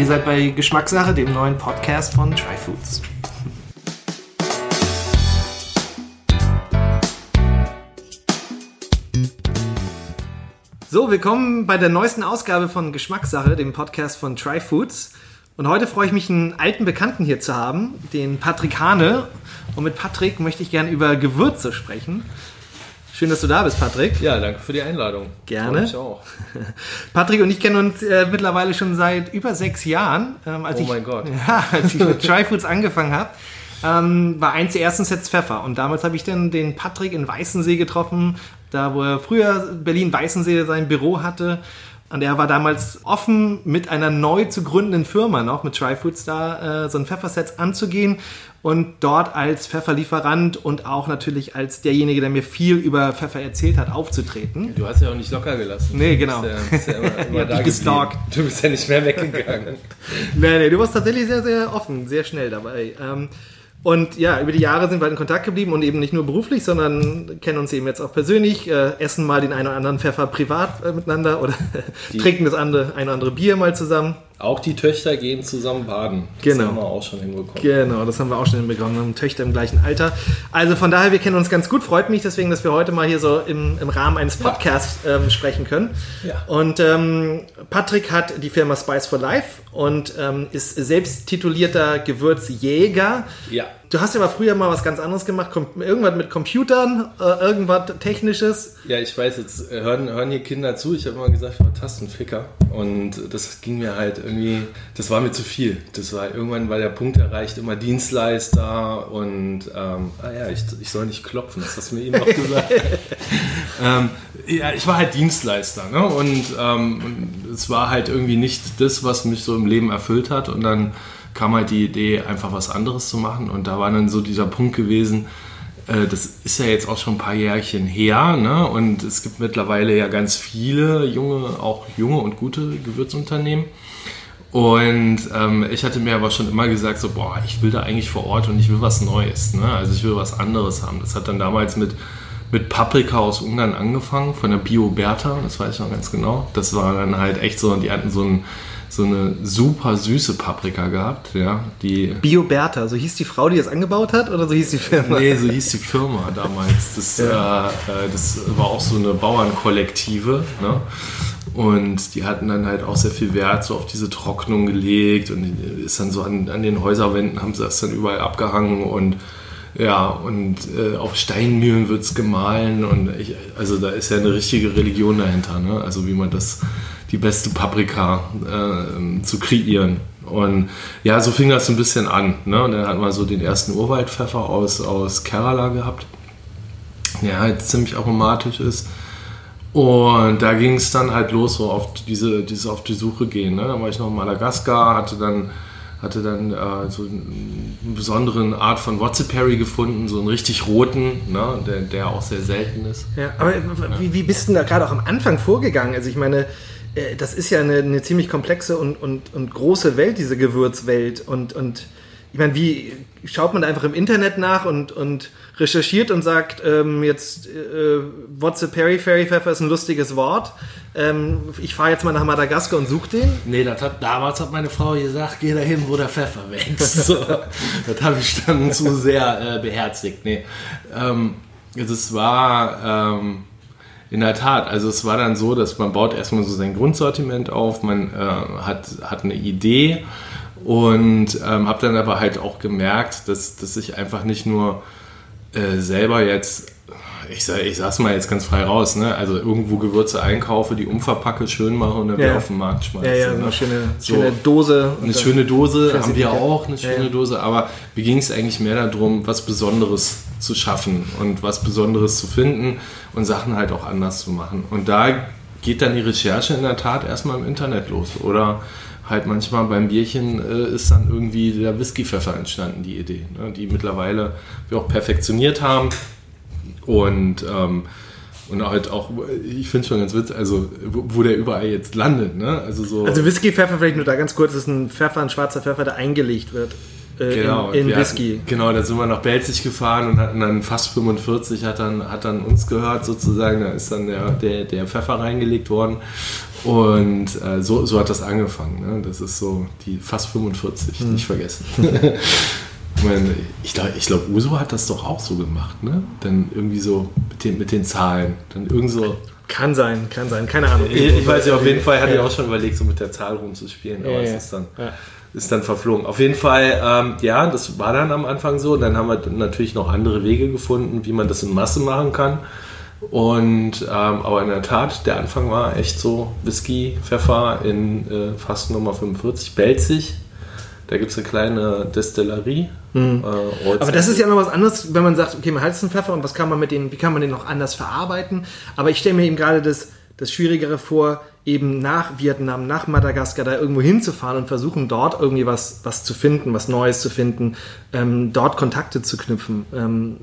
Ihr seid bei Geschmackssache, dem neuen Podcast von Try Foods. So, willkommen bei der neuesten Ausgabe von Geschmackssache, dem Podcast von Try Foods. Und heute freue ich mich, einen alten Bekannten hier zu haben, den Patrick Hane. Und mit Patrick möchte ich gerne über Gewürze sprechen. Schön, dass du da bist, Patrick. Ja, danke für die Einladung. Gerne. Ich auch. Patrick und ich kennen uns äh, mittlerweile schon seit über sechs Jahren. Ähm, oh ich, mein Gott. Ja, als ich mit Try Foods angefangen habe, ähm, war eins der ersten Sets Pfeffer. Und damals habe ich dann den Patrick in Weißensee getroffen, da wo er früher Berlin-Weißensee sein Büro hatte. Und er war damals offen, mit einer neu zu gründenden Firma noch, mit Try Foods da, äh, so ein Pfefferset anzugehen und dort als Pfefferlieferant und auch natürlich als derjenige, der mir viel über Pfeffer erzählt hat, aufzutreten. Du hast ja auch nicht locker gelassen. Nee, genau. Du bist ja, bist ja immer, immer gestalkt. Du bist ja nicht mehr weggegangen. nee, nee, du warst tatsächlich sehr, sehr offen, sehr schnell dabei. Ähm, und ja, über die Jahre sind wir in Kontakt geblieben und eben nicht nur beruflich, sondern kennen uns eben jetzt auch persönlich, äh, essen mal den einen oder anderen Pfeffer privat äh, miteinander oder trinken das andere, ein oder andere Bier mal zusammen. Auch die Töchter gehen zusammen baden. Das genau. haben wir auch schon hinbekommen. Genau, das haben wir auch schon hinbekommen. Wir haben Töchter im gleichen Alter. Also von daher, wir kennen uns ganz gut. Freut mich deswegen, dass wir heute mal hier so im, im Rahmen eines Podcasts ja. ähm, sprechen können. Ja. Und ähm, Patrick hat die Firma Spice for Life und ähm, ist selbst titulierter Gewürzjäger. Ja. Du hast ja mal früher mal was ganz anderes gemacht, irgendwas mit Computern, äh, irgendwas Technisches. Ja, ich weiß, jetzt äh, hören, hören hier Kinder zu. Ich habe immer gesagt, ich war Tastenficker. Und das ging mir halt irgendwie, das war mir zu viel. Das war irgendwann war der Punkt erreicht, immer Dienstleister und ähm, ah ja, ich, ich soll nicht klopfen, das hast du mir eben noch gesagt. ähm, ja, ich war halt Dienstleister, ne? Und ähm, es war halt irgendwie nicht das, was mich so im Leben erfüllt hat. Und dann kam halt die Idee, einfach was anderes zu machen. Und da war dann so dieser Punkt gewesen, äh, das ist ja jetzt auch schon ein paar Jährchen her, ne? Und es gibt mittlerweile ja ganz viele junge, auch junge und gute Gewürzunternehmen. Und ähm, ich hatte mir aber schon immer gesagt, so, boah, ich will da eigentlich vor Ort und ich will was Neues. Ne? Also ich will was anderes haben. Das hat dann damals mit, mit Paprika aus Ungarn angefangen, von der Bio Bertha, das weiß ich noch ganz genau. Das war dann halt echt so, die hatten so ein so eine super süße Paprika gehabt, ja, die Bioberta, so hieß die Frau, die das angebaut hat, oder so hieß die Firma? Nee, so hieß die Firma damals. Das, ja. äh, das war auch so eine Bauernkollektive, ne? Und die hatten dann halt auch sehr viel Wert so auf diese Trocknung gelegt und ist dann so an, an den Häuserwänden haben sie das dann überall abgehangen und ja, und äh, auf Steinmühlen wird es gemahlen und ich, also da ist ja eine richtige Religion dahinter, ne? Also wie man das die beste Paprika äh, zu kreieren. Und ja, so fing das so ein bisschen an. Ne? Und dann hat man so den ersten Urwaldpfeffer aus, aus Kerala gehabt, der halt ziemlich aromatisch ist. Und da ging es dann halt los, so auf diese, dieses auf die Suche gehen. Ne? Dann war ich noch in Madagaskar, hatte dann, hatte dann äh, so eine besondere Art von Watsiperi gefunden, so einen richtig roten, ne? der, der auch sehr selten ist. Ja, aber wie, wie bist du da gerade auch am Anfang vorgegangen? Also ich meine, das ist ja eine, eine, ziemlich komplexe und, und, und große Welt, diese Gewürzwelt. Und, und ich meine, wie schaut man einfach im Internet nach und, und recherchiert und sagt, ähm, jetzt äh, What's a Periphery Pfeffer ist ein lustiges Wort. Ähm, ich fahre jetzt mal nach Madagaskar und suche den. Nee, das hat, damals hat meine Frau gesagt, geh dahin, wo der Pfeffer wächst. So, das habe ich dann zu sehr äh, beherzigt. Nee, ähm, es war ähm, in der Tat, also es war dann so, dass man baut erstmal so sein Grundsortiment auf, man äh, hat, hat eine Idee und ähm, habe dann aber halt auch gemerkt, dass, dass ich einfach nicht nur äh, selber jetzt, ich, sag, ich sag's mal jetzt ganz frei raus, ne? also irgendwo Gewürze einkaufe, die umverpacke, schön mache und dann ja. wieder auf den Markt schmeiße. Ja, ja, ne? eine schöne, so, schöne Dose. Eine schöne Dose haben wir auch, eine schöne ja, Dose, aber mir ging es eigentlich mehr darum, was Besonderes zu schaffen und was Besonderes zu finden und Sachen halt auch anders zu machen. Und da geht dann die Recherche in der Tat erstmal im Internet los. Oder halt manchmal beim Bierchen äh, ist dann irgendwie der Whiskypfeffer entstanden, die Idee, ne, die mittlerweile wir auch perfektioniert haben. Und, ähm, und halt auch, ich finde schon ganz witzig, also wo, wo, der überall jetzt landet. Ne? Also, so also Whiskypfeffer, vielleicht nur da ganz kurz, ist ein Pfeffer, ein schwarzer Pfeffer, der eingelegt wird äh, genau, in, in Whisky. Hatten, genau, da sind wir nach Belzig gefahren und hatten dann fast 45, hat dann, hat dann uns gehört sozusagen, da ist dann der, der, der Pfeffer reingelegt worden Und äh, so, so hat das angefangen. Ne? Das ist so die fast 45, mhm. nicht vergessen. ich meine, ich glaube, ich glaub, Uso hat das doch auch so gemacht, ne? Dann irgendwie so mit den, mit den Zahlen. Dann irgend so. Kann sein, kann sein, keine Ahnung. Ich, ich weiß ja, auf jeden Fall hatte ja. ich auch schon überlegt, so mit der Zahl rumzuspielen, aber ja, es ist dann, ja. ist dann verflogen. Auf jeden Fall, ähm, ja, das war dann am Anfang so. Dann haben wir natürlich noch andere Wege gefunden, wie man das in Masse machen kann. Und ähm, aber in der Tat, der Anfang war echt so Whisky, Pfeffer in äh, fast Nummer 45, Belzig. Da gibt es eine kleine Destillerie. Mhm. Äh, aber das ist ja noch was anderes, wenn man sagt, okay, man hat jetzt einen Pfeffer und was kann man mit dem, wie kann man den noch anders verarbeiten? Aber ich stelle mir eben gerade das, das Schwierigere vor, eben nach Vietnam, nach Madagaskar da irgendwo hinzufahren und versuchen dort irgendwie was, was zu finden, was Neues zu finden, ähm, dort Kontakte zu knüpfen. Ähm,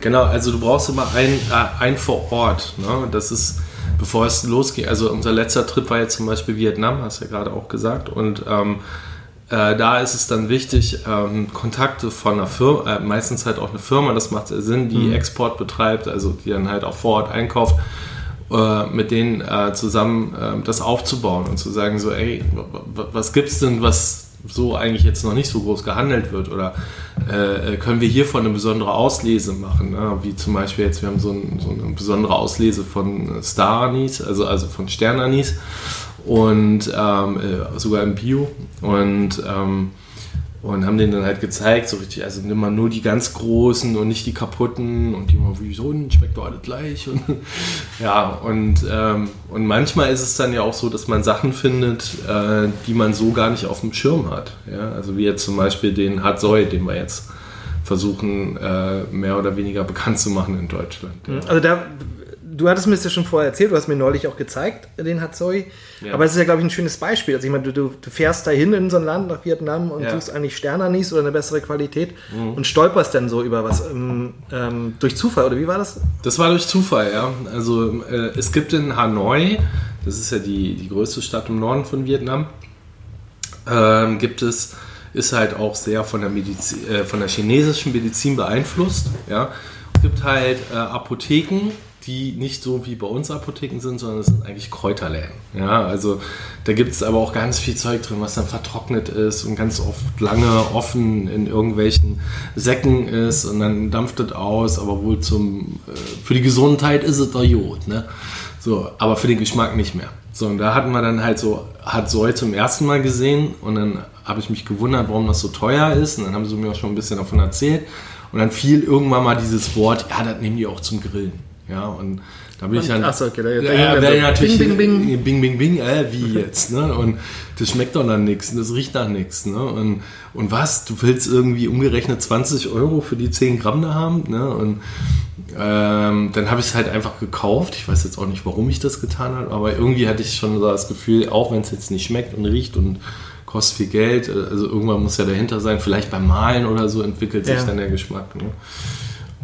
genau, also du brauchst immer ein, äh, ein vor Ort. Ne? Das ist, bevor es losgeht. Also unser letzter Trip war jetzt zum Beispiel Vietnam, hast du ja gerade auch gesagt. Und ähm, äh, da ist es dann wichtig, ähm, Kontakte von einer Firma, äh, meistens halt auch eine Firma, das macht Sinn, die mhm. Export betreibt, also die dann halt auch vor Ort einkauft äh, mit denen äh, zusammen äh, das aufzubauen und zu sagen so, ey, was gibt's denn, was so eigentlich jetzt noch nicht so groß gehandelt wird oder äh, äh, können wir hiervon eine besondere Auslese machen, ne? wie zum Beispiel jetzt, wir haben so, ein, so eine besondere Auslese von Star Anis, also, also von Sternanis und ähm, sogar im Bio und ähm, und haben den dann halt gezeigt, so richtig, also nimm mal nur die ganz großen und nicht die kaputten und die mal, wieso, schmeckt doch alle gleich. Und, ja, und, ähm, und manchmal ist es dann ja auch so, dass man Sachen findet, äh, die man so gar nicht auf dem Schirm hat. Ja? Also wie jetzt zum Beispiel den Hatsoi, den wir jetzt versuchen, äh, mehr oder weniger bekannt zu machen in Deutschland. Ja. Also da du hattest mir das ja schon vorher erzählt, du hast mir neulich auch gezeigt, den Hatsoi. Ja. Aber es ist ja, glaube ich, ein schönes Beispiel. Also ich meine, du, du fährst dahin in so ein Land nach Vietnam und ja. suchst eigentlich Sternanis oder eine bessere Qualität mhm. und stolperst dann so über was ähm, ähm, durch Zufall, oder wie war das? Das war durch Zufall, ja. Also äh, es gibt in Hanoi, das ist ja die, die größte Stadt im Norden von Vietnam, ähm, gibt es, ist halt auch sehr von der, Medizin, äh, von der chinesischen Medizin beeinflusst, ja. Es gibt halt äh, Apotheken, die nicht so wie bei uns Apotheken sind, sondern es sind eigentlich Kräuterläden. Ja, also da gibt es aber auch ganz viel Zeug drin, was dann vertrocknet ist und ganz oft lange offen in irgendwelchen Säcken ist und dann dampft es aus, aber wohl zum, äh, für die Gesundheit ist es der Jod, ne? So, aber für den Geschmack nicht mehr. So, und da hatten wir dann halt so, hat Soy zum ersten Mal gesehen und dann habe ich mich gewundert, warum das so teuer ist und dann haben sie mir auch schon ein bisschen davon erzählt und dann fiel irgendwann mal dieses Wort, ja, das nehmen die auch zum Grillen. Ja, und da bin und, ich dann. Achso, okay, da, da, da, natürlich. Bing, bing, bing. Bing, bing, bing, äh, wie jetzt, ne? Und das schmeckt doch nach nichts, das riecht nach nichts, ne? Und, und was? Du willst irgendwie umgerechnet 20 Euro für die 10 Gramm da haben, ne? Und ähm, dann habe ich es halt einfach gekauft. Ich weiß jetzt auch nicht, warum ich das getan habe, aber irgendwie hatte ich schon so das Gefühl, auch wenn es jetzt nicht schmeckt und riecht und kostet viel Geld, äh, also irgendwann muss ja dahinter sein, vielleicht beim Malen oder so entwickelt sich ja. dann der Geschmack. Ne?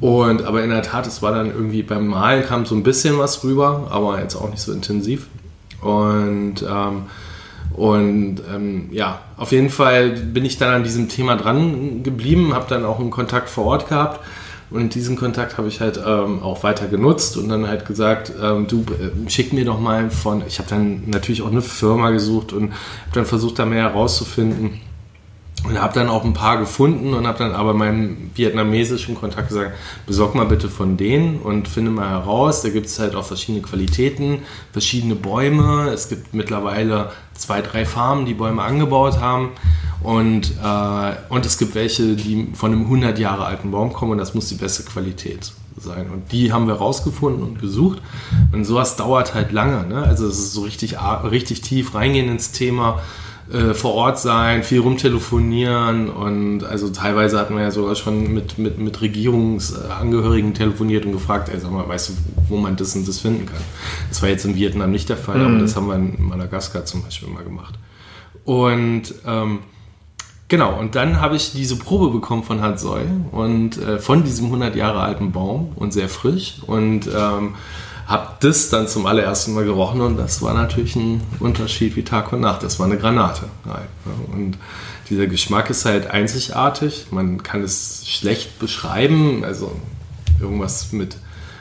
Und aber in der Tat, es war dann irgendwie beim Malen kam so ein bisschen was rüber, aber jetzt auch nicht so intensiv. Und ähm, und ähm, ja, auf jeden Fall bin ich dann an diesem Thema dran geblieben, habe dann auch einen Kontakt vor Ort gehabt und diesen Kontakt habe ich halt ähm, auch weiter genutzt und dann halt gesagt, ähm, du äh, schick mir doch mal von, ich habe dann natürlich auch eine Firma gesucht und habe dann versucht, da mehr herauszufinden und habe dann auch ein paar gefunden und habe dann aber meinem vietnamesischen Kontakt gesagt, besorg mal bitte von denen und finde mal heraus. Da gibt es halt auch verschiedene Qualitäten, verschiedene Bäume. Es gibt mittlerweile zwei, drei Farmen, die Bäume angebaut haben. Und, äh, und es gibt welche, die von einem 100 Jahre alten Baum kommen und das muss die beste Qualität sein. Und die haben wir rausgefunden und gesucht. Und sowas dauert halt lange. Ne? Also es ist so richtig, richtig tief reingehen ins Thema äh, vor Ort sein, viel rumtelefonieren und also teilweise hatten wir ja sogar schon mit, mit, mit Regierungsangehörigen telefoniert und gefragt, ey, sag mal, weißt du, wo man das und das finden kann? Das war jetzt in Vietnam nicht der Fall, mhm. aber das haben wir in Madagaskar zum Beispiel mal gemacht. Und ähm, Genau, und dann habe ich diese Probe bekommen von Hatsoi und äh, von diesem 100 Jahre alten Baum und sehr frisch und ähm, habe das dann zum allerersten Mal gerochen und das war natürlich ein Unterschied wie Tag und Nacht. Das war eine Granate. Und dieser Geschmack ist halt einzigartig. Man kann es schlecht beschreiben. Also irgendwas mit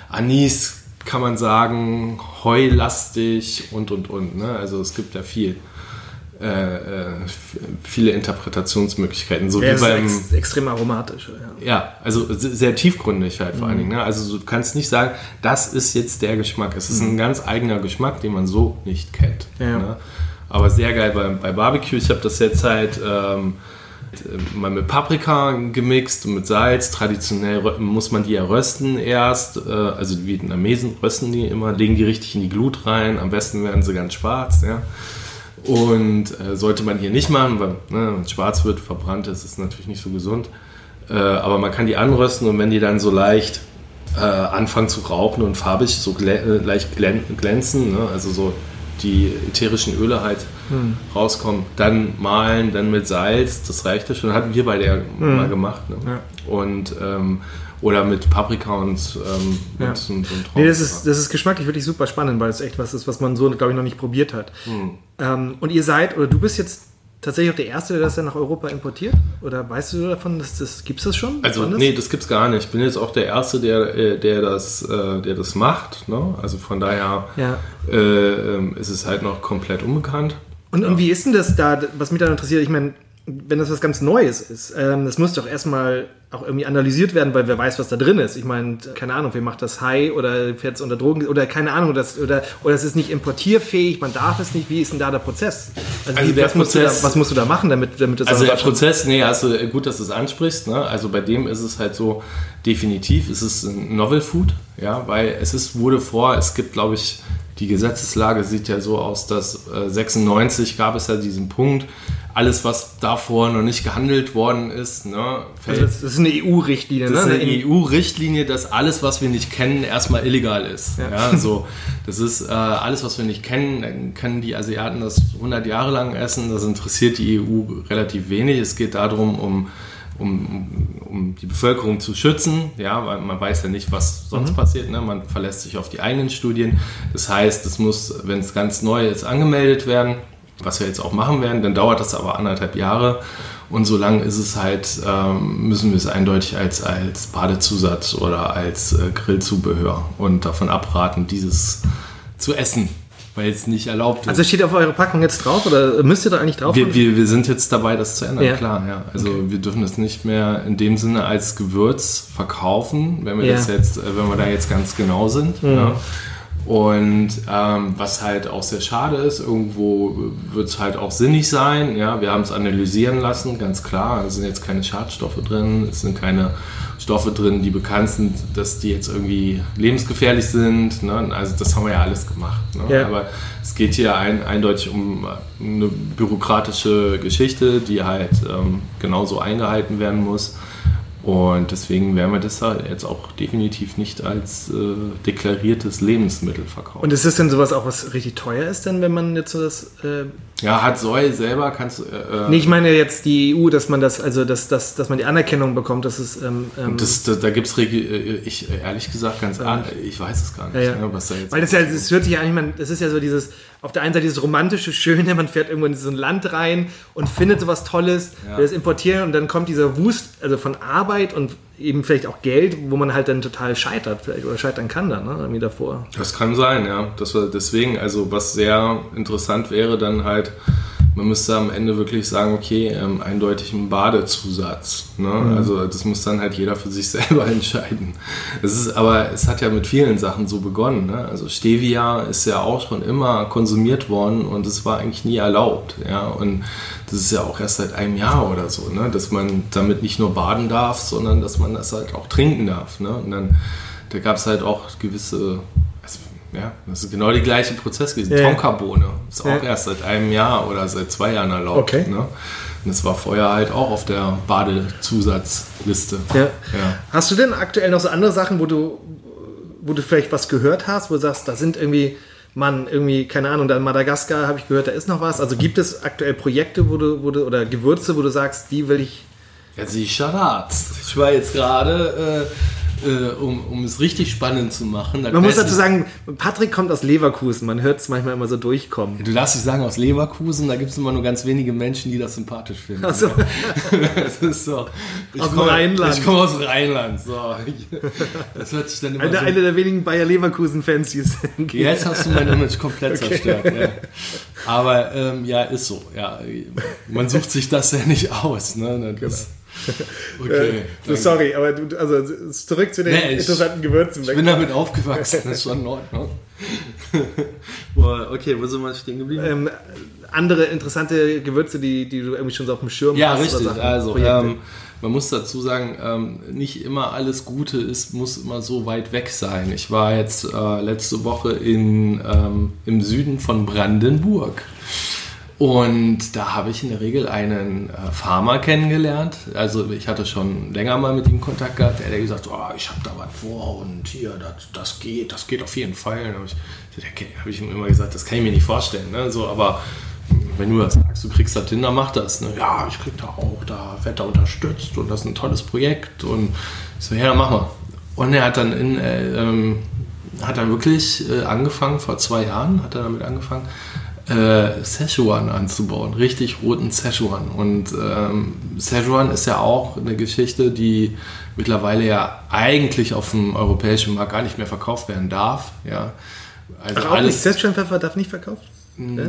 Anis kann man sagen, heulastig und und und. Ne? Also es gibt ja viel. Äh, äh, viele Interpretationsmöglichkeiten. So Ja, wie beim, ex extrem aromatisch. Ja. ja, also sehr tiefgründig halt Mhm. vor allen Dingen. Ne? Also du kannst nicht sagen, das ist jetzt der Geschmack. Es ist Mhm. ein ganz eigener Geschmack, den man so nicht kennt. Ja. Ne? Aber sehr geil bei, bei Barbecue. Ich habe das jetzt halt ähm, mal mit Paprika gemixt und mit Salz. Traditionell muss man die ja rösten erst. Äh, also die Vietnamesen rösten die immer, legen die richtig in die Glut rein. Am besten werden sie ganz schwarz. Ja? Und äh, sollte man hier nicht machen, weil ne, wenn es schwarz wird, verbrannt ist, ist natürlich nicht so gesund. Äh, aber man kann die anrösten und wenn die dann so leicht äh, anfangen zu rauchen und farbig so glä äh, leicht glän glänzen, ne, also so die ätherischen Öle halt rauskommen, dann mahlen, dann mit Salz, das reicht ja schon. Hatten wir bei der mal gemacht. Ne? Ja. Und ähm, oder mit Paprika und, ähm, Ja. und so einem Nee, das ist, das ist geschmacklich wirklich super spannend, weil es echt was ist, was man so, glaube ich, noch nicht probiert hat. Hm. Ähm, und ihr seid, oder du bist jetzt tatsächlich auch der Erste, der das dann nach Europa importiert? Oder weißt du davon, dass das, gibt es das schon? Also das? nee, das gibt's gar nicht. Ich bin jetzt auch der Erste, der, äh, der, das, äh, der das macht. Ne? Also von daher Ja. äh, ähm, ist es halt noch komplett unbekannt. Und, und wie ist denn das da, was mich da interessiert? Ich meine, wenn das was ganz Neues ist, ähm, das muss doch erstmal auch irgendwie analysiert werden, weil wer weiß, was da drin ist. Ich meine, keine Ahnung, wer macht das High oder fährt es unter Drogen oder keine Ahnung, das, oder, oder es ist nicht importierfähig, man darf es nicht. Wie ist denn da der Prozess? Also, Also wie, der was, musst du Prozess- da, was musst du da machen, damit, damit das Also der Prozess, nee, also äh, gut, dass du es ansprichst. Ne? Also bei dem ist es halt so, definitiv ist es ein Novel Food, ja, weil es ist, wurde vor, es gibt, glaube ich, die Gesetzeslage sieht ja so aus, dass äh, 96 gab es ja diesen Punkt, alles, was davor noch nicht gehandelt worden ist, ne, fällt Also das, ist eine EU-Richtlinie, Das ist ne? eine In- EU-Richtlinie, dass alles, was wir nicht kennen, erstmal illegal ist. Ja. Ja. so, das ist äh, alles, was wir nicht kennen. Dann können die Asiaten das 100 Jahre lang essen. Das interessiert die EU relativ wenig. Es geht darum, um, um, um die Bevölkerung zu schützen. Ja, weil man weiß ja nicht, was sonst passiert. Ne? Man verlässt sich auf die eigenen Studien. Das heißt, es muss, wenn es ganz neu ist, angemeldet werden was wir jetzt auch machen werden, dann dauert das aber anderthalb Jahre und so lange ist es halt, ähm, müssen wir es eindeutig als, als Badezusatz oder als äh, Grillzubehör und davon abraten, dieses zu essen, weil es nicht erlaubt ist. Also steht auf eurer Packung jetzt drauf oder müsst ihr da eigentlich drauf? wir, wir, wir sind jetzt dabei, das zu ändern, Ja. klar. Ja. Also wir dürfen das nicht mehr in dem Sinne als Gewürz verkaufen, wenn wir Ja. das jetzt, äh, wenn wir da jetzt ganz genau sind. Ja. Und ähm, was halt auch sehr schade ist, irgendwo wird es halt auch sinnig sein. Ja, wir haben es analysieren lassen, ganz klar. Es sind jetzt keine Schadstoffe drin, es sind keine Stoffe drin, die bekannt sind, dass die jetzt irgendwie lebensgefährlich sind. Ne? Also das haben wir ja alles gemacht. Ne? Ja. Aber es geht hier ein, eindeutig um eine bürokratische Geschichte, die halt ähm, genauso eingehalten werden muss. Und deswegen werden wir das halt jetzt auch definitiv nicht als äh, deklariertes Lebensmittel verkaufen. Und ist das denn sowas auch, was richtig teuer ist, denn wenn man jetzt so das. Äh, ja, hat Soy selber, kannst du. Äh, nee, ich meine jetzt die EU, dass man das, also dass, dass, dass man die Anerkennung bekommt, dass es. Ähm, ähm, das, da da gibt es, ich ehrlich gesagt, ganz Ja. ich weiß es gar nicht, Ja, ja. Ne, was da jetzt. Weil das ja, das hört sich ja eigentlich, man, das ist ja so dieses, auf der einen Seite dieses romantische, schöne, man fährt irgendwo in so ein Land rein und findet sowas Tolles, Ja. will das importieren und dann kommt dieser Wust, also von Arbeit und eben vielleicht auch Geld, wo man halt dann total scheitert vielleicht oder scheitern kann dann, ne, irgendwie davor. Das kann sein, ja. Das war deswegen, also was sehr interessant wäre, dann halt, man müsste am Ende wirklich sagen, okay, ähm, eindeutig ein Badezusatz. Ne? Also das muss dann halt jeder für sich selber entscheiden. Es ist, aber es hat ja mit vielen Sachen so begonnen. Ne? Also Stevia ist ja auch schon immer konsumiert worden und es war eigentlich nie erlaubt. Ja? Und das ist ja auch erst seit einem Jahr oder so, ne? dass man damit nicht nur baden darf, sondern dass man das halt auch trinken darf. Ne? Und dann da gab es halt auch gewisse, ja, das ist genau der gleiche Prozess gewesen. Ja. Tonkabohne ist auch Ja. erst seit einem Jahr oder seit zwei Jahren erlaubt. Okay. Ne? Und das war vorher halt auch auf der Badezusatzliste. Ja. Hast du denn aktuell noch so andere Sachen, wo du, wo du vielleicht was gehört hast, wo du sagst, da sind irgendwie, Mann, irgendwie, keine Ahnung, da in Madagaskar habe ich gehört, da ist noch was. Also gibt es aktuell Projekte, wo du, wo du, oder Gewürze, wo du sagst, die will ich. Ja, die Charats. Ich war jetzt gerade äh, um, um es richtig spannend zu machen. Man muss dazu sagen, Patrick kommt aus Leverkusen. Man hört es manchmal immer so durchkommen. Du darfst nicht sagen aus Leverkusen, da gibt es immer nur ganz wenige Menschen, die das sympathisch finden. Ach so. das ist so. Ich Aus komme- Rheinland. Ich komme aus Rheinland. So. Das hört sich dann immer Eine, so eine der wenigen Bayer Leverkusen-Fans, die es gibt. Jetzt hast du mein Image komplett zerstört. Ja. Aber ähm, ja, ist so. Ja, man sucht sich das ja nicht aus. Ne? Das ist, okay. So, sorry, aber du, also zurück zu den Nee, ich- interessanten Gewürzen. Ich bin damit aufgewachsen, das ist schon in Ordnung. Boah, okay, wo sind wir stehen geblieben? ähm, andere interessante Gewürze, die, die du irgendwie schon so auf dem Schirm Ja, hast. oder richtig. Sachen, Also, ähm, man muss dazu sagen, ähm, nicht immer alles Gute ist, muss immer so weit weg sein. Ich war jetzt äh, letzte Woche in, ähm, im Süden von Brandenburg. Und da habe ich in der Regel einen äh, Farmer kennengelernt. Also ich hatte schon länger mal mit ihm Kontakt gehabt. Der hat gesagt, oh, ich habe da was vor und hier, das, das geht, das geht auf jeden Fall. Dann habe ich, hab ich ihm immer gesagt, das kann ich mir nicht vorstellen. Ne? So, aber wenn du das sagst, du kriegst das hin, dann mach das. Ne? Ja, ich krieg da auch, da wird da unterstützt und das ist ein tolles Projekt. Und ich so, ja, dann mach mal. Und er hat dann in, äh, ähm, hat dann wirklich äh, angefangen, vor zwei Jahren hat er damit angefangen, äh, Szechuan anzubauen, richtig roten Szechuan. Und ähm, Szechuan ist ja auch eine Geschichte, die mittlerweile ja eigentlich auf dem europäischen Markt gar nicht mehr verkauft werden darf. Ja. Also Ach, auch nicht. Szechuan-Pfeffer darf nicht verkauft?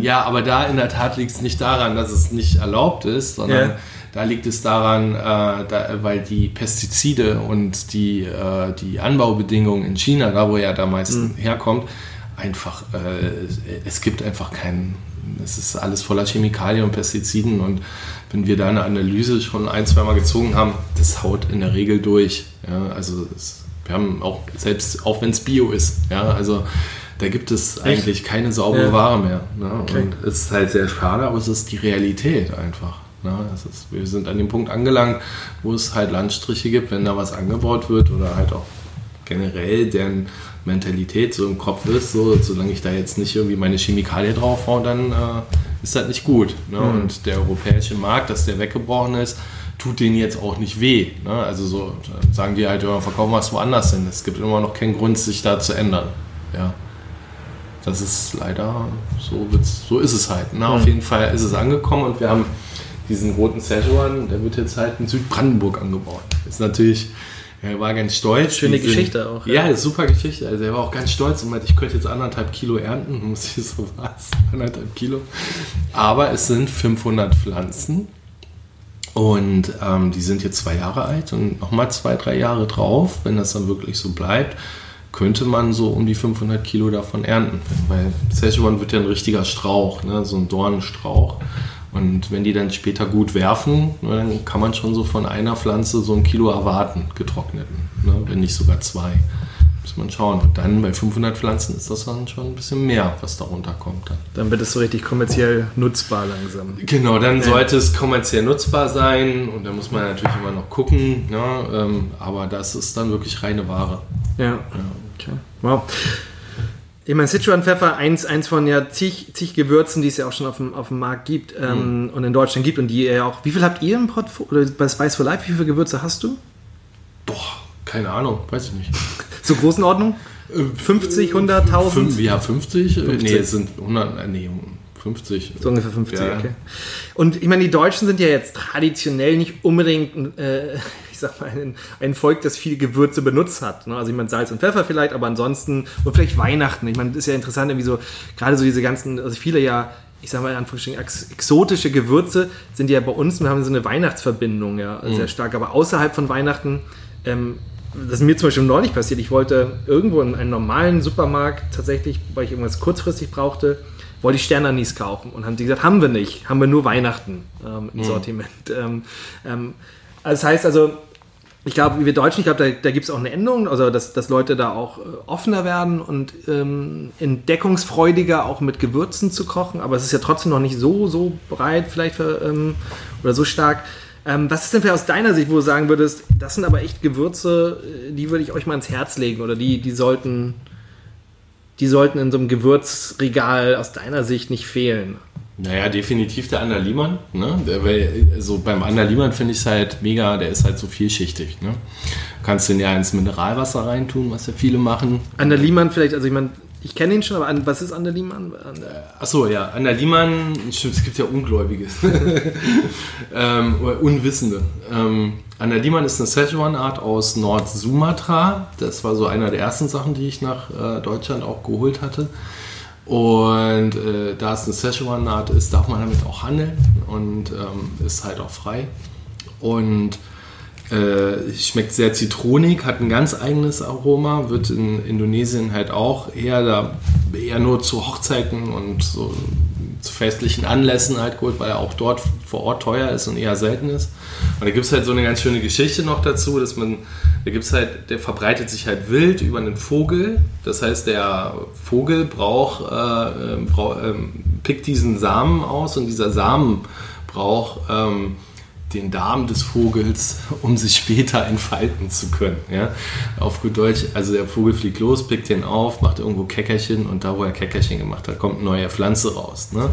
ja, aber da in der Tat liegt es nicht daran, dass es nicht erlaubt ist, sondern Ja. da liegt es daran, äh, da, weil die Pestizide und die, äh, die Anbaubedingungen in China, da wo er da meistens herkommt, einfach, äh, es gibt einfach keinen, es ist alles voller Chemikalien und Pestiziden und wenn wir da eine Analyse schon ein, zweimal gezogen haben, das haut in der Regel durch. Ja, also es, wir haben auch, selbst auch wenn es Bio ist, ja, also da gibt es eigentlich keine saubere Ja. Ware mehr. Ne? Okay. Und es ist halt sehr schade, aber es ist die Realität einfach. Ne? Ist, wir sind an dem Punkt angelangt, wo es halt Landstriche gibt, wenn da was angebaut wird oder halt auch generell deren Mentalität so im Kopf ist, so, solange ich da jetzt nicht irgendwie meine Chemikalie drauf haue, dann äh, ist das nicht gut. Ne? Und der europäische Markt, dass der weggebrochen ist, tut denen jetzt auch nicht weh. Ne? Also so sagen die halt, ja, verkaufen wir es woanders hin. Es gibt immer noch keinen Grund, sich da zu ändern. Ja. Das ist leider, so, wird's, so ist es halt. Na, Auf jeden Fall ist es angekommen und wir haben diesen roten Szechuan, der wird jetzt halt in Südbrandenburg angebaut. Ist natürlich, er war ganz stolz. Schöne sind- Geschichte auch, ja. Ja, super Geschichte. Also er war auch ganz stolz und meinte, ich könnte jetzt anderthalb Kilo ernten. Muss ich so was, anderthalb Kilo. Aber es sind 500 Pflanzen und ähm, die sind jetzt zwei Jahre alt und nochmal zwei, drei Jahre drauf, wenn das dann wirklich so bleibt, könnte man so um die 500 Kilo davon ernten. Weil Szechuan wird ja ein richtiger Strauch, ne? so ein Dornenstrauch. Und wenn die dann später gut werfen, ne, dann kann man schon so von einer Pflanze so ein Kilo erwarten, getrockneten, ne? wenn nicht sogar zwei. Muss man schauen. Und dann bei 500 Pflanzen ist das dann schon ein bisschen mehr, was da runterkommt. Dann. Dann wird es so richtig kommerziell nutzbar langsam. Genau, dann sollte es kommerziell nutzbar sein und da muss man natürlich immer noch gucken, ne? ähm, aber das ist dann wirklich reine Ware. Ja. Okay. Wow. Ich meine, Sichuan-Pfeffer, eins, eins von ja zig, zig Gewürzen, die es ja auch schon auf dem, auf dem Markt gibt ähm, und in Deutschland gibt und die ihr ja auch. Wie viel habt ihr im Portfolio? Oder bei Spice for Life, wie viele Gewürze hast du? Boah, keine Ahnung, weiß ich nicht. So Größenordnung? 50, 100, 1000? Fünf, ja, 50? 50. Nee, es sind 100, äh, nee, 50. So ungefähr 50, Ja. okay. Und ich meine, die Deutschen sind ja jetzt traditionell nicht unbedingt, äh, sag mal, ein, ein Volk, das viel Gewürze benutzt hat. Ne? Also ich meine, Salz und Pfeffer vielleicht, aber ansonsten, und vielleicht Weihnachten. Ich meine, das ist ja interessant, irgendwie so, gerade so diese ganzen, also viele ja, ich sag mal in Anführungsstrichen, ex exotische Gewürze sind ja bei uns, wir haben so eine Weihnachtsverbindung, ja, sehr stark. Aber außerhalb von Weihnachten, ähm, das ist mir zum Beispiel neulich passiert. Ich wollte irgendwo in einem normalen Supermarkt tatsächlich, weil ich irgendwas kurzfristig brauchte, wollte ich Sternanis kaufen. Und haben die gesagt, haben wir nicht, haben wir nur Weihnachten ähm, im Sortiment. Ähm, ähm, also das heißt also, ich glaube, wir Deutschen, ich glaube, da, da gibt es auch eine Änderung, also dass, dass Leute da auch äh, offener werden und ähm, entdeckungsfreudiger auch mit Gewürzen zu kochen, aber es ist ja trotzdem noch nicht so, so breit vielleicht für, ähm, oder so stark. Ähm, was ist denn für aus deiner Sicht, wo du sagen würdest, das sind aber echt Gewürze, äh, die würde ich euch mal ins Herz legen oder die, die sollten, die sollten in so einem Gewürzregal aus deiner Sicht nicht fehlen? Naja, definitiv der Ander Liemann. Ne? Weil, so beim Ander Liemann finde ich es halt mega, der ist halt so vielschichtig. Ne? Du kannst den ja ins Mineralwasser reintun, was ja viele machen. Ander Liemann vielleicht, also ich meine, ich kenne ihn schon, aber an, was ist Ander Liemann? Achso, ja, Ander Liemann, stimmt, es gibt ja Ungläubige ähm, oder Unwissende. Ähm, Ander Liemann ist eine Szechuan-Art aus Nord-Sumatra. Das war so einer der ersten Sachen, die ich nach äh, Deutschland auch geholt hatte. Und äh, da es eine Szechuan-Art ist, darf man damit auch handeln und ähm, ist halt auch frei. Und äh, schmeckt sehr zitronig, hat ein ganz eigenes Aroma, wird in Indonesien halt auch eher, da, eher nur zu Hochzeiten und so zu festlichen Anlässen halt gut, weil er auch dort vor Ort teuer ist und eher selten ist. Und da gibt es halt so eine ganz schöne Geschichte noch dazu, dass man, da gibt es halt, der verbreitet sich halt wild über einen Vogel. Das heißt, der Vogel braucht, äh, äh, pickt diesen Samen aus und dieser Samen braucht ähm, den Darm des Vogels, um sich später entfalten zu können. Ja? Auf gut Deutsch, also der Vogel fliegt los, pickt den auf, macht irgendwo Käckerchen und da, wo er Käckerchen gemacht hat, kommt eine neue Pflanze raus. Ne?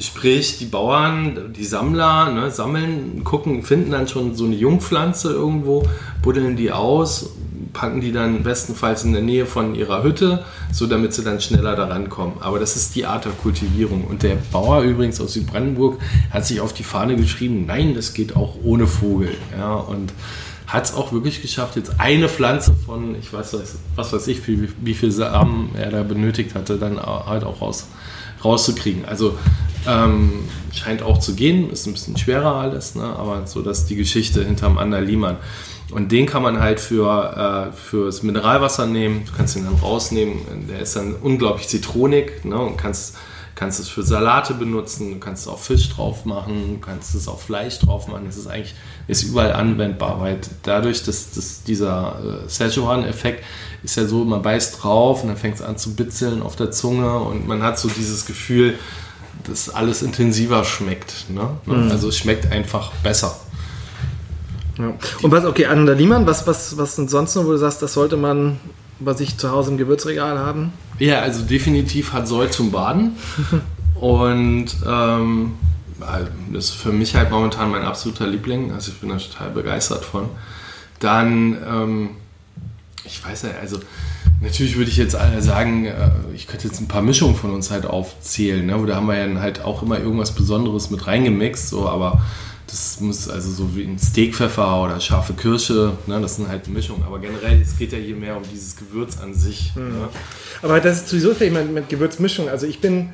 Sprich, die Bauern, die Sammler ne, sammeln, gucken, finden dann schon so eine Jungpflanze irgendwo, buddeln die aus, packen die dann bestenfalls in der Nähe von ihrer Hütte, so damit sie dann schneller daran kommen. Aber das ist die Art der Kultivierung. Und der Bauer übrigens aus Südbrandenburg hat sich auf die Fahne geschrieben, nein, das geht auch ohne Vogel. Ja, und hat es auch wirklich geschafft, jetzt eine Pflanze von, ich weiß was, was weiß ich, wie, wie viel Samen er da benötigt hatte, dann halt auch raus, rauszukriegen. Also ähm, scheint auch zu gehen, ist ein bisschen schwerer alles, ne? aber so dass die Geschichte hinterm Ander Liemann. Und den kann man halt für, äh, fürs Mineralwasser nehmen. Du kannst ihn dann rausnehmen. Der ist dann unglaublich zitronig ne? und kannst, kannst es für Salate benutzen. Du kannst es auf Fisch drauf machen. Du kannst es auf Fleisch drauf machen. Das ist eigentlich ist überall anwendbar, weil dadurch, dass, dass dieser äh, Szechuan-Effekt ist ja so, man beißt drauf und dann fängt es an zu bitzeln auf der Zunge und man hat so dieses Gefühl, dass alles intensiver schmeckt. Ne? Mhm. Also es schmeckt einfach besser. Ja. Und was, okay, Anna Liemann, was, was, was sind sonst noch, wo du sagst, das sollte man bei sich zu Hause im Gewürzregal haben? Ja, also definitiv hat Soll zum Baden. Und ähm, das ist für mich halt momentan mein absoluter Liebling. Also ich bin da total begeistert von. Dann, ähm, ich weiß ja, also natürlich würde ich jetzt sagen, äh, ich könnte jetzt ein paar Mischungen von uns halt aufzählen. Ne? Da haben wir ja halt auch immer irgendwas Besonderes mit reingemixt, so, aber das muss also so wie ein Steakpfeffer oder scharfe Kirsche, ne, das sind halt Mischungen. Aber generell, es geht ja hier mehr um dieses Gewürz an sich. Mhm. Ne? Aber das ist sowieso vielleicht mit, mit Gewürzmischung. Also ich bin,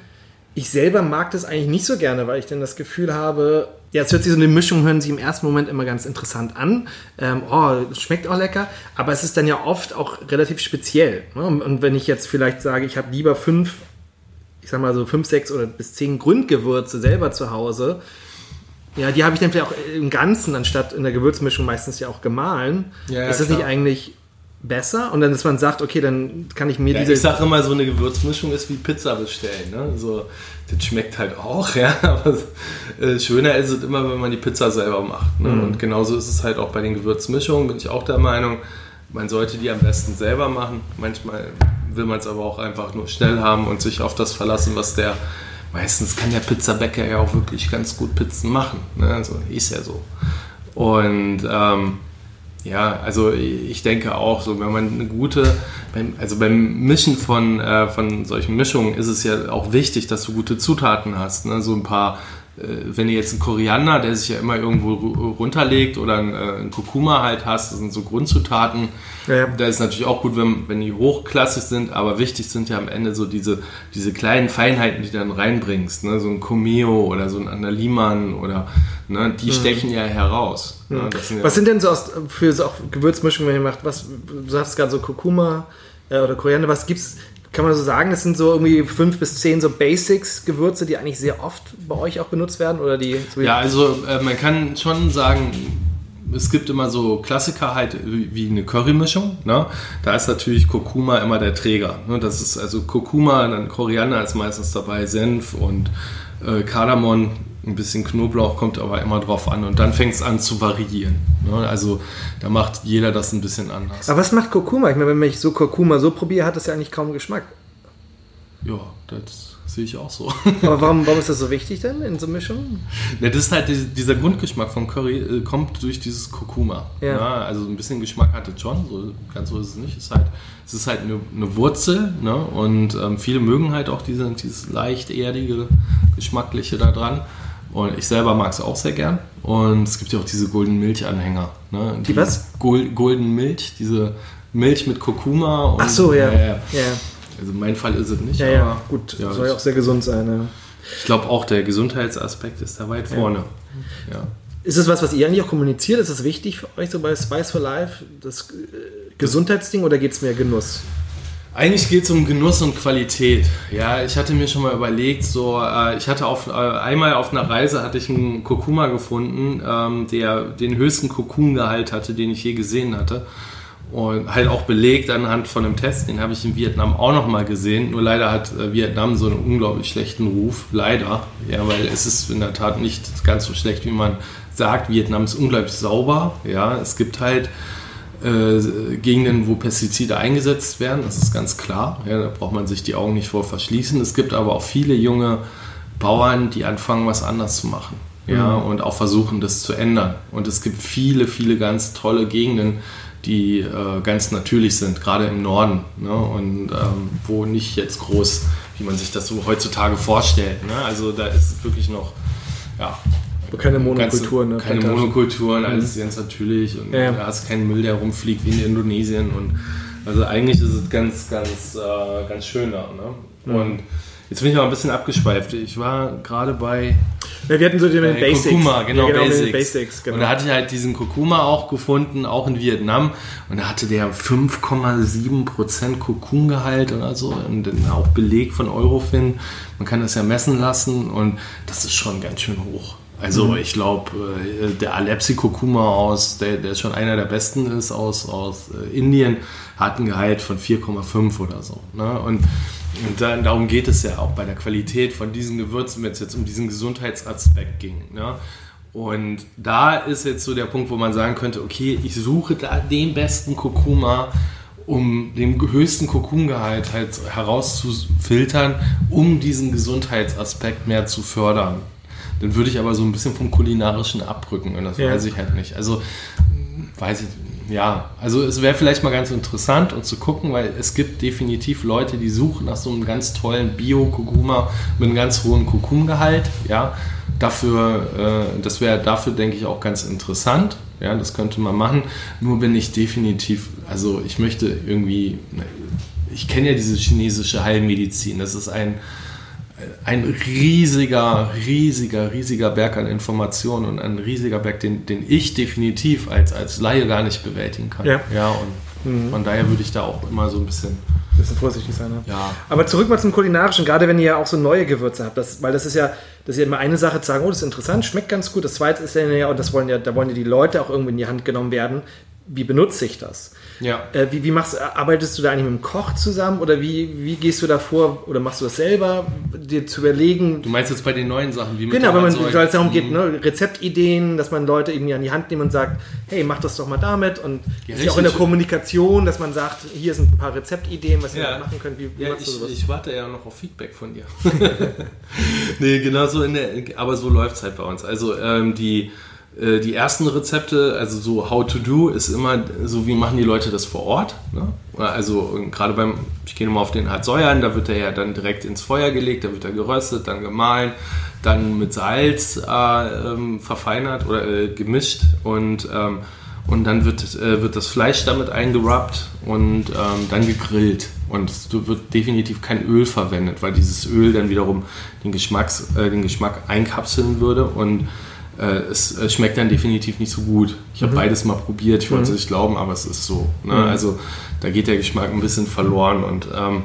ich selber mag das eigentlich nicht so gerne, weil ich dann das Gefühl habe, ja, es hört sich so eine Mischung, hören sich im ersten Moment immer ganz interessant an. Ähm, oh, schmeckt auch lecker, aber es ist dann ja oft auch relativ speziell. Ne? Und wenn ich jetzt vielleicht sage, ich habe lieber fünf, ich sag mal so fünf, sechs oder bis zehn Grundgewürze selber zu Hause, ja, die habe ich dann vielleicht auch im Ganzen, anstatt in der Gewürzmischung meistens ja auch gemahlen. Ja, ist das klar. nicht eigentlich besser? Und dann, dass man sagt, okay, dann kann ich mir ja, diese. Ich sage immer, so eine Gewürzmischung ist wie Pizza bestellen. Ne? So, das schmeckt halt auch, ja. Aber äh, schöner ist es immer, wenn man die Pizza selber macht. Ne? Mhm. Und genauso ist es halt auch bei den Gewürzmischungen, bin ich auch der Meinung, man sollte die am besten selber machen. Manchmal will man es aber auch einfach nur schnell haben und sich auf das verlassen, was der meistens kann der Pizzabäcker ja auch wirklich ganz gut Pizzen machen. Ne? Also ist ja so. Und ähm, ja, also ich denke auch, so wenn man eine gute, also beim Mischen von, äh, von solchen Mischungen ist es ja auch wichtig, dass du gute Zutaten hast. Ne? So ein paar wenn ihr jetzt einen Koriander, der sich ja immer irgendwo runterlegt, oder einen, äh, einen Kurkuma halt hast, das sind so Grundzutaten. Ja, ja. Da ist natürlich auch gut, wenn, wenn die hochklassig sind, aber wichtig sind ja am Ende so diese, diese kleinen Feinheiten, die du dann reinbringst. Ne? So ein Comeo oder so ein Andaliman oder ne? die mhm. stechen ja heraus. Ne? Mhm. Ne? Sind ja was sind denn so aus, für so auch Gewürzmischungen, wenn ihr macht? Was, du sagst gerade so Kurkuma äh, oder Koriander, was gibt's kann man so sagen, das sind so irgendwie fünf bis zehn so Basics-Gewürze, die eigentlich sehr oft bei euch auch benutzt werden? Oder die, so ja, also äh, man kann schon sagen, es gibt immer so Klassiker halt wie eine Currymischung. Ne? Da ist natürlich Kurkuma immer der Träger. Ne? Das ist also Kurkuma, dann Koriander ist meistens dabei, Senf und äh, Kardamom ein bisschen Knoblauch kommt aber immer drauf an und dann fängt es an zu variieren. Ne? Also da macht jeder das ein bisschen anders. Aber was macht Kurkuma? Ich meine, wenn ich so Kurkuma so probiere, hat das ja eigentlich kaum Geschmack. Ja, das sehe ich auch so. Aber warum, warum ist das so wichtig denn in so Mischungen? Ja, das ist halt dieser Grundgeschmack vom Curry äh, kommt durch dieses Kurkuma. Ja. Ja, also ein bisschen Geschmack hat es schon, so ganz so ist es nicht. Es ist halt, es ist halt eine, eine Wurzel ne? und ähm, viele mögen halt auch diese, dieses leicht erdige, geschmackliche da dran. Und ich selber mag es auch sehr gern. Und es gibt ja auch diese Golden Milch-Anhänger. Ne? Die was? Gol Golden Milch, diese Milch mit Kurkuma. Und, Ach so, ja. ja, ja. Also mein Fall ist es nicht, ja, ja. gut. ja, soll ja auch sehr gesund sein. Ja. ich glaube auch, der Gesundheitsaspekt ist da weit vorne. Ja. Ist es was, was ihr eigentlich auch kommuniziert? Ist es wichtig für euch so bei Spice for Life, das äh, Gesundheitsding oder geht es mehr Genuss? Eigentlich geht es um Genuss und Qualität. Ja, ich hatte mir schon mal überlegt, so, äh, ich hatte auf, äh, einmal auf einer Reise hatte ich einen Kurkuma gefunden, ähm, der den höchsten Kurkungehalt hatte, den ich je gesehen hatte. Und halt auch belegt anhand von einem Test, den habe ich in Vietnam auch noch mal gesehen. Nur leider hat äh, Vietnam so einen unglaublich schlechten Ruf. Leider. Ja, weil es ist in der Tat nicht ganz so schlecht, wie man sagt. Vietnam ist unglaublich sauber. Ja, es gibt halt äh, Gegenden, wo Pestizide eingesetzt werden, das ist ganz klar. Ja, da braucht man sich die Augen nicht vor verschließen. Es gibt aber auch viele junge Bauern, die anfangen, was anders zu machen. Ja, und auch versuchen, das zu ändern. Und es gibt viele, viele ganz tolle Gegenden, die äh, ganz natürlich sind, gerade im Norden. Ne? Und ähm, wo nicht jetzt groß, wie man sich das so heutzutage vorstellt. Ne? Also da ist wirklich noch, ja, Keine Monokulturen, ne? keine. Monokulturen, alles ganz natürlich und Ja, da hast keinen Müll, der rumfliegt wie in Indonesien und also eigentlich ist es ganz, ganz, äh, ganz schön da. Ne? Und jetzt bin ich mal ein bisschen abgeschweift. Ich war gerade bei, Ja, wir hatten so den bei Basics. Kurkuma, genau, ja, mit Basics. den Basics genau. Und da hatte ich halt diesen Kurkuma auch gefunden, auch in Vietnam. Und da hatte der 5,7% Kurkumgehalt oder so. Und auch Beleg von Eurofin. Man kann das ja messen lassen und das ist schon ganz schön hoch. Also Mhm. ich glaube, der Alepsi Kurkuma aus, der, der schon einer der besten ist aus, aus äh, Indien, hat einen Gehalt von 4,5 oder so. Ne? Und, und dann, darum geht es ja auch bei der Qualität von diesen Gewürzen, wenn es jetzt um diesen Gesundheitsaspekt ging. Ne? Und da ist jetzt so der Punkt, wo man sagen könnte, okay, ich suche da den besten Kurkuma, um den höchsten Kurkumgehalt halt herauszufiltern, um diesen Gesundheitsaspekt mehr zu fördern. Dann würde ich aber so ein bisschen vom Kulinarischen abrücken und das Ja. weiß ich halt nicht. Also weiß ich, ja, also es wäre vielleicht mal ganz interessant und zu gucken, weil es gibt definitiv Leute, die suchen nach so einem ganz tollen Bio-Kurkuma mit einem ganz hohen Kurkumgehalt, ja. Dafür, äh, das wäre dafür, denke ich, auch ganz interessant. Ja, das könnte man machen. Nur bin ich definitiv, also ich möchte irgendwie, ich kenne ja diese chinesische Heilmedizin. Das ist ein, ein riesiger, riesiger, riesiger Berg an Informationen und ein riesiger Berg, den, den ich definitiv als, als Laie gar nicht bewältigen kann. Ja. ja und von daher würde ich da auch immer so ein bisschen, Ein bisschen vorsichtig sein. Ne? ja, Aber zurück mal zum Kulinarischen, gerade wenn ihr ja auch so neue Gewürze habt, das, weil das ist ja, das ist ja immer eine Sache sagen, oh, das ist interessant, schmeckt ganz gut. Das zweite ist ja, und das wollen ja, da wollen ja die Leute auch irgendwie in die Hand genommen werden. Wie benutze ich das? ja. Äh, wie, wie machst, arbeitest du da eigentlich mit dem Koch zusammen oder wie, wie gehst du da vor oder machst du das selber, dir zu überlegen? Du meinst jetzt bei den neuen Sachen, wie mit Genau, wenn man, weil es darum geht, ne, Rezeptideen, dass man Leute irgendwie an die Hand nimmt und sagt, hey, mach das doch mal damit. Und Ja, auch in der. Kommunikation, dass man sagt, hier sind ein paar Rezeptideen, was ihr Ja. da machen könnt. Wie, wie Ja, machst du ich, sowas? ich warte ja noch auf Feedback von dir. nee, genau so in der, aber so läuft es halt bei uns. Also ähm, die, äh, die ersten Rezepte, also so How to Do, ist immer so, wie machen die Leute das vor Ort. Ne? Also gerade beim, ich gehe nochmal auf den Hartsäuern, da wird er ja dann direkt ins Feuer gelegt, da wird er geröstet, dann gemahlen, dann mit Salz äh, ähm, verfeinert oder äh, gemischt und ähm, und dann wird, äh, wird das Fleisch damit eingerubbt und ähm, dann gegrillt. Und es wird definitiv kein Öl verwendet, weil dieses Öl dann wiederum den, Geschmacks, äh, den Geschmack einkapseln würde und äh, es äh, schmeckt dann definitiv nicht so gut. Ich habe beides mal probiert, ich wollte es nicht glauben, aber es ist so. Ne? Also da geht der Geschmack ein bisschen verloren und ähm,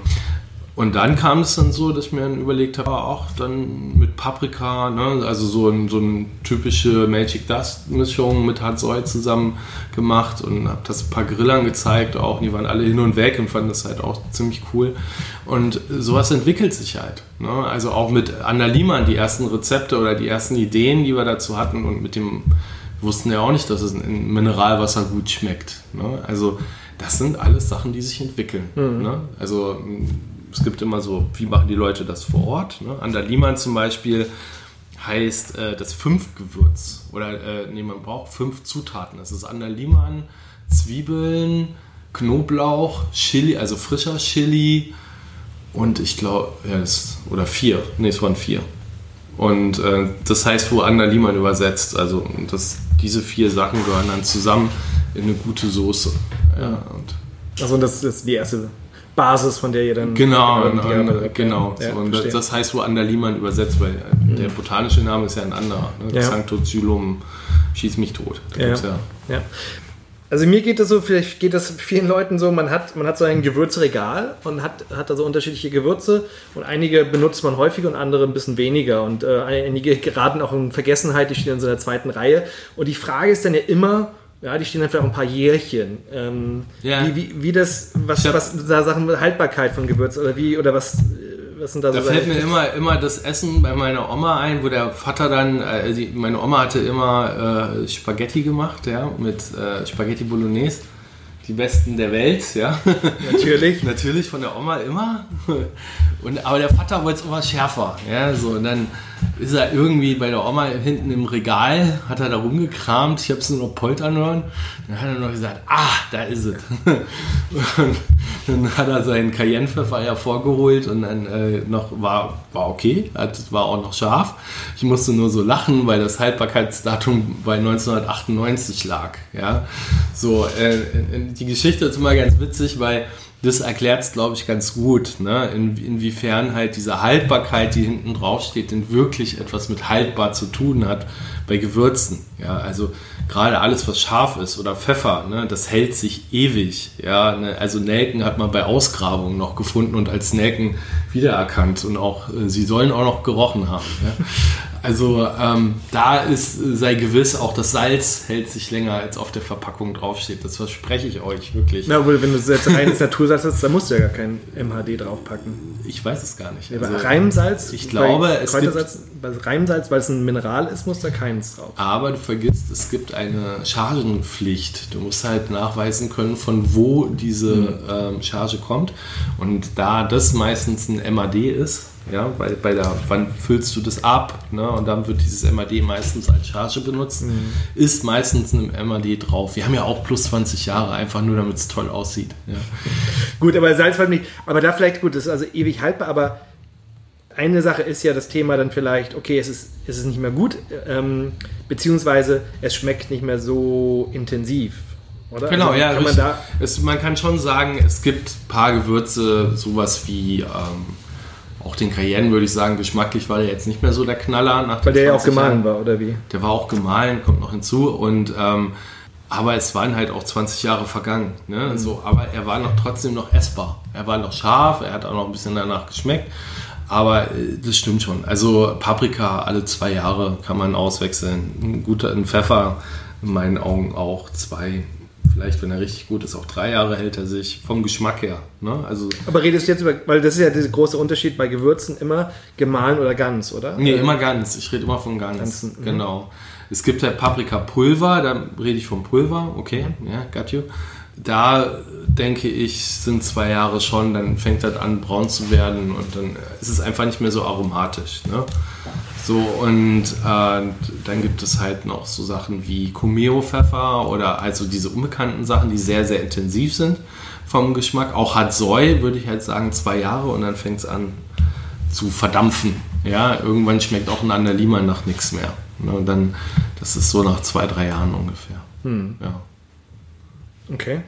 und dann kam es dann so, dass ich mir dann überlegt habe, auch dann mit Paprika, ne, also so, ein, so eine typische Magic Dust Mischung mit Harzoi zusammen gemacht und habe das ein paar Grillern gezeigt auch. Und die waren alle hin und weg und fanden das halt auch ziemlich cool. Und sowas entwickelt sich halt. Ne? Also auch mit Anna Liemann, die ersten Rezepte oder die ersten Ideen, die wir dazu hatten und mit dem, wir wussten ja auch nicht, dass es in Mineralwasser gut schmeckt. Ne? Also das sind alles Sachen, die sich entwickeln. Ne? Also es gibt immer so, wie machen die Leute das vor Ort? Ne? An der Liman zum Beispiel heißt äh, das Fünf-Gewürz. Oder, äh, nee, man braucht fünf Zutaten. Das ist an der Liman, Zwiebeln, Knoblauch, Chili, also frischer Chili und ich glaube, ja, oder vier. Ne, es waren vier. Und äh, das heißt, wo Anna Liman übersetzt. Also das, diese vier Sachen gehören dann zusammen in eine gute Soße. Ja, und also das ist die erste Basis, von der ihr dann... Genau, und, und, genau. Ja, und das, das, heißt, wo Anna Liman übersetzt, weil mhm. der botanische Name ist ja ein anderer. Ne? Ja. Sanctozylum schieß mich tot. Ja. ja. Also mir geht das so, vielleicht geht das vielen Leuten so, man hat, man hat so ein Gewürzregal und hat, hat da so unterschiedliche Gewürze und einige benutzt man häufiger und andere ein bisschen weniger und äh, einige geraten auch in Vergessenheit, die stehen in so einer zweiten Reihe und die Frage ist dann ja immer, ja, die stehen dann vielleicht auch ein paar Jährchen. Ähm, ja. wie, wie, wie das, was, was da Sachen Haltbarkeit von Gewürz oder wie, oder was was sind da, da so fällt mir immer, immer das Essen bei meiner Oma ein, wo der Vater dann, äh, die, meine Oma hatte immer äh, Spaghetti gemacht, ja, mit äh, Spaghetti Bolognese. Die besten der Welt, ja. Natürlich. Natürlich von der Oma immer. Und, aber der Vater wollte es immer schärfer, ja, so. Und dann ist er irgendwie bei der Oma hinten im Regal, hat er da rumgekramt, ich habe es nur noch poltern hören. Dann hat er noch gesagt, ah, da ist es. Und dann hat er seinen Cayennepfeffer hervorgeholt und dann äh, noch war, war okay, hat, war auch noch scharf. Ich musste nur so lachen, weil das Haltbarkeitsdatum bei 1998 lag. Ja? So, äh, die Geschichte ist immer ganz witzig, weil das erklärt es, glaube ich, ganz gut, ne? In, inwiefern halt diese Haltbarkeit, die hinten drauf steht, denn wirklich etwas mit haltbar zu tun hat bei Gewürzen. Ja, also gerade alles, was scharf ist oder Pfeffer, ne, das hält sich ewig. Ja, ne? also Nelken hat man bei Ausgrabungen noch gefunden und als Nelken wiedererkannt und auch äh, sie sollen auch noch gerochen haben. Ja? Also ähm, da ist, sei gewiss, auch das Salz hält sich länger, als auf der Verpackung draufsteht. Das verspreche ich euch wirklich. Na, obwohl, wenn du jetzt reines Natursalz hast, dann musst du ja gar kein MHD draufpacken. Ich weiß es gar nicht. Also, Reimsalz? Ich glaube, es gibt... Bei Reimsalz, weil es ein Mineral ist, muss da keins drauf. Aber du vergisst, es gibt eine Chargenpflicht. Du musst halt nachweisen können, von wo diese mhm. ähm, Charge kommt. Und da das meistens ein MAD ist, ja, weil bei der, wann füllst du das ab? Ne? Und dann wird dieses MAD meistens als Charge benutzt, mhm. ist meistens ein MAD drauf. Wir haben ja auch plus 20 Jahre, einfach nur damit es toll aussieht. Ja. gut, aber Salzwald nicht. Aber da vielleicht, gut, das ist also ewig haltbar, aber eine Sache ist ja das Thema dann vielleicht, okay, es ist, es ist nicht mehr gut, ähm, beziehungsweise es schmeckt nicht mehr so intensiv. Oder? Genau, also, ja. Kann man, da es, man kann schon sagen, es gibt ein paar Gewürze, sowas wie. Ähm, auch den Cayenne würde ich sagen, geschmacklich war der jetzt nicht mehr so der Knaller. Nach Weil der ja auch gemahlen Jahren. war, oder wie? Der war auch gemahlen, kommt noch hinzu. Und ähm, aber es waren halt auch 20 Jahre vergangen. Ne? Mhm. So, aber er war noch trotzdem noch essbar. Er war noch scharf, er hat auch noch ein bisschen danach geschmeckt. Aber äh, das stimmt schon. Also Paprika alle zwei Jahre kann man auswechseln. Ein guter ein Pfeffer in meinen Augen auch zwei, vielleicht, wenn er richtig gut ist, auch drei Jahre hält er sich vom Geschmack her. Ne? Also, Aber redest du jetzt über, weil das ist ja der große Unterschied bei Gewürzen, immer gemahlen oder ganz, oder? Nee, immer ganz. Ich rede immer von ganz. Ganzen, mhm. genau. Es gibt halt Paprikapulver, da rede ich vom Pulver, okay, mhm. ja, got you. Da denke ich, sind zwei Jahre schon, dann fängt das an braun zu werden und dann ist es einfach nicht mehr so aromatisch. Ne? So, und äh, dann gibt es halt noch so Sachen wie Kumeo-Pfeffer oder also diese unbekannten Sachen, die sehr, sehr intensiv sind vom Geschmack. Auch Hatsoi würde ich halt sagen zwei Jahre und dann fängt es an zu verdampfen. Ja, irgendwann schmeckt auch ein Andalima nach nichts mehr. Ne? Und dann, das ist so nach zwei, drei Jahren ungefähr. Hm. Ja. Okay.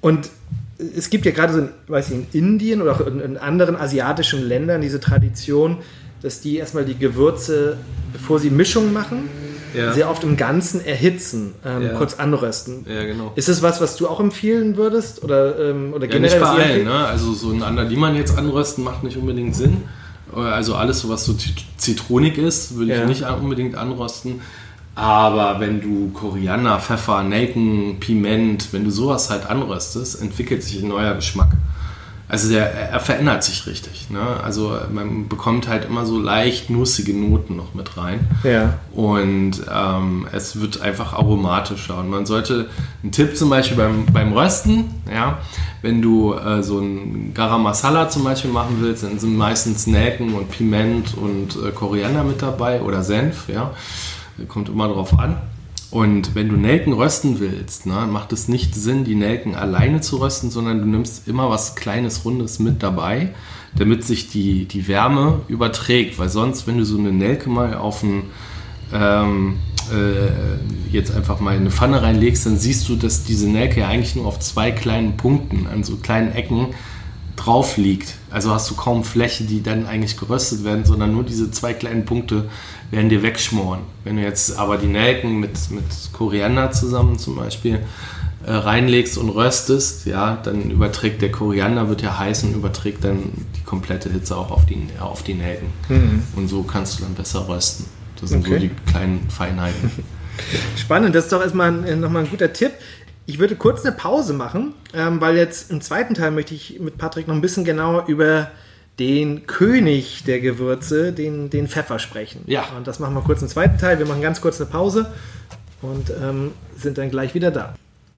Und es gibt ja gerade so, weiß ich, in Indien oder auch in anderen asiatischen Ländern diese Tradition, dass die erstmal die Gewürze, bevor sie Mischung machen, ja. sehr oft im Ganzen erhitzen, ähm, ja. kurz anrösten. Ja, genau. Ist das was, was du auch empfehlen würdest? Oder, ähm, oder ja, generell? Nicht bei allen, ne? Also so ein Ander, die man jetzt anrösten, macht nicht unbedingt Sinn. Also alles, was so zitronig ist, würde ich nicht unbedingt anrösten. Aber wenn du Koriander, Pfeffer, Nelken, Piment, wenn du sowas halt anröstest, entwickelt sich ein neuer Geschmack. Also der, er verändert sich richtig. Ne? Also man bekommt halt immer so leicht nussige Noten noch mit rein. Ja. Und ähm, es wird einfach aromatischer. Und man sollte, ein Tipp zum Beispiel beim, beim Rösten, ja, wenn du äh, so ein Garam Masala zum Beispiel machen willst, dann sind meistens Nelken und Piment und äh, Koriander mit dabei oder Senf, ja. Kommt immer drauf an. Und wenn du Nelken rösten willst, ne, macht es nicht Sinn, die Nelken alleine zu rösten, sondern du nimmst immer was Kleines, Rundes mit dabei, damit sich die, die Wärme überträgt. Weil sonst, wenn du so eine Nelke mal auf ein, ähm, äh, jetzt einfach mal in eine Pfanne reinlegst, dann siehst du, dass diese Nelke ja eigentlich nur auf zwei kleinen Punkten, an so kleinen Ecken, drauf liegt. Also hast du kaum Fläche, die dann eigentlich geröstet werden, sondern nur diese zwei kleinen Punkte werden dir wegschmoren. Wenn du jetzt aber die Nelken mit, mit Koriander zusammen zum Beispiel äh, reinlegst und röstest, ja, dann überträgt der Koriander, wird ja heiß und überträgt dann die komplette Hitze auch auf die, auf die Nelken. Mhm. Und so kannst du dann besser rösten. Das sind okay. so die kleinen Feinheiten. Spannend, das ist doch erstmal nochmal ein guter Tipp. Ich würde kurz eine Pause machen, ähm, weil jetzt im zweiten Teil möchte ich mit Patrick noch ein bisschen genauer über den König der Gewürze, den, den Pfeffer sprechen. Ja. Und das machen wir kurz im zweiten Teil. Wir machen ganz kurz eine Pause und ähm, sind dann gleich wieder da.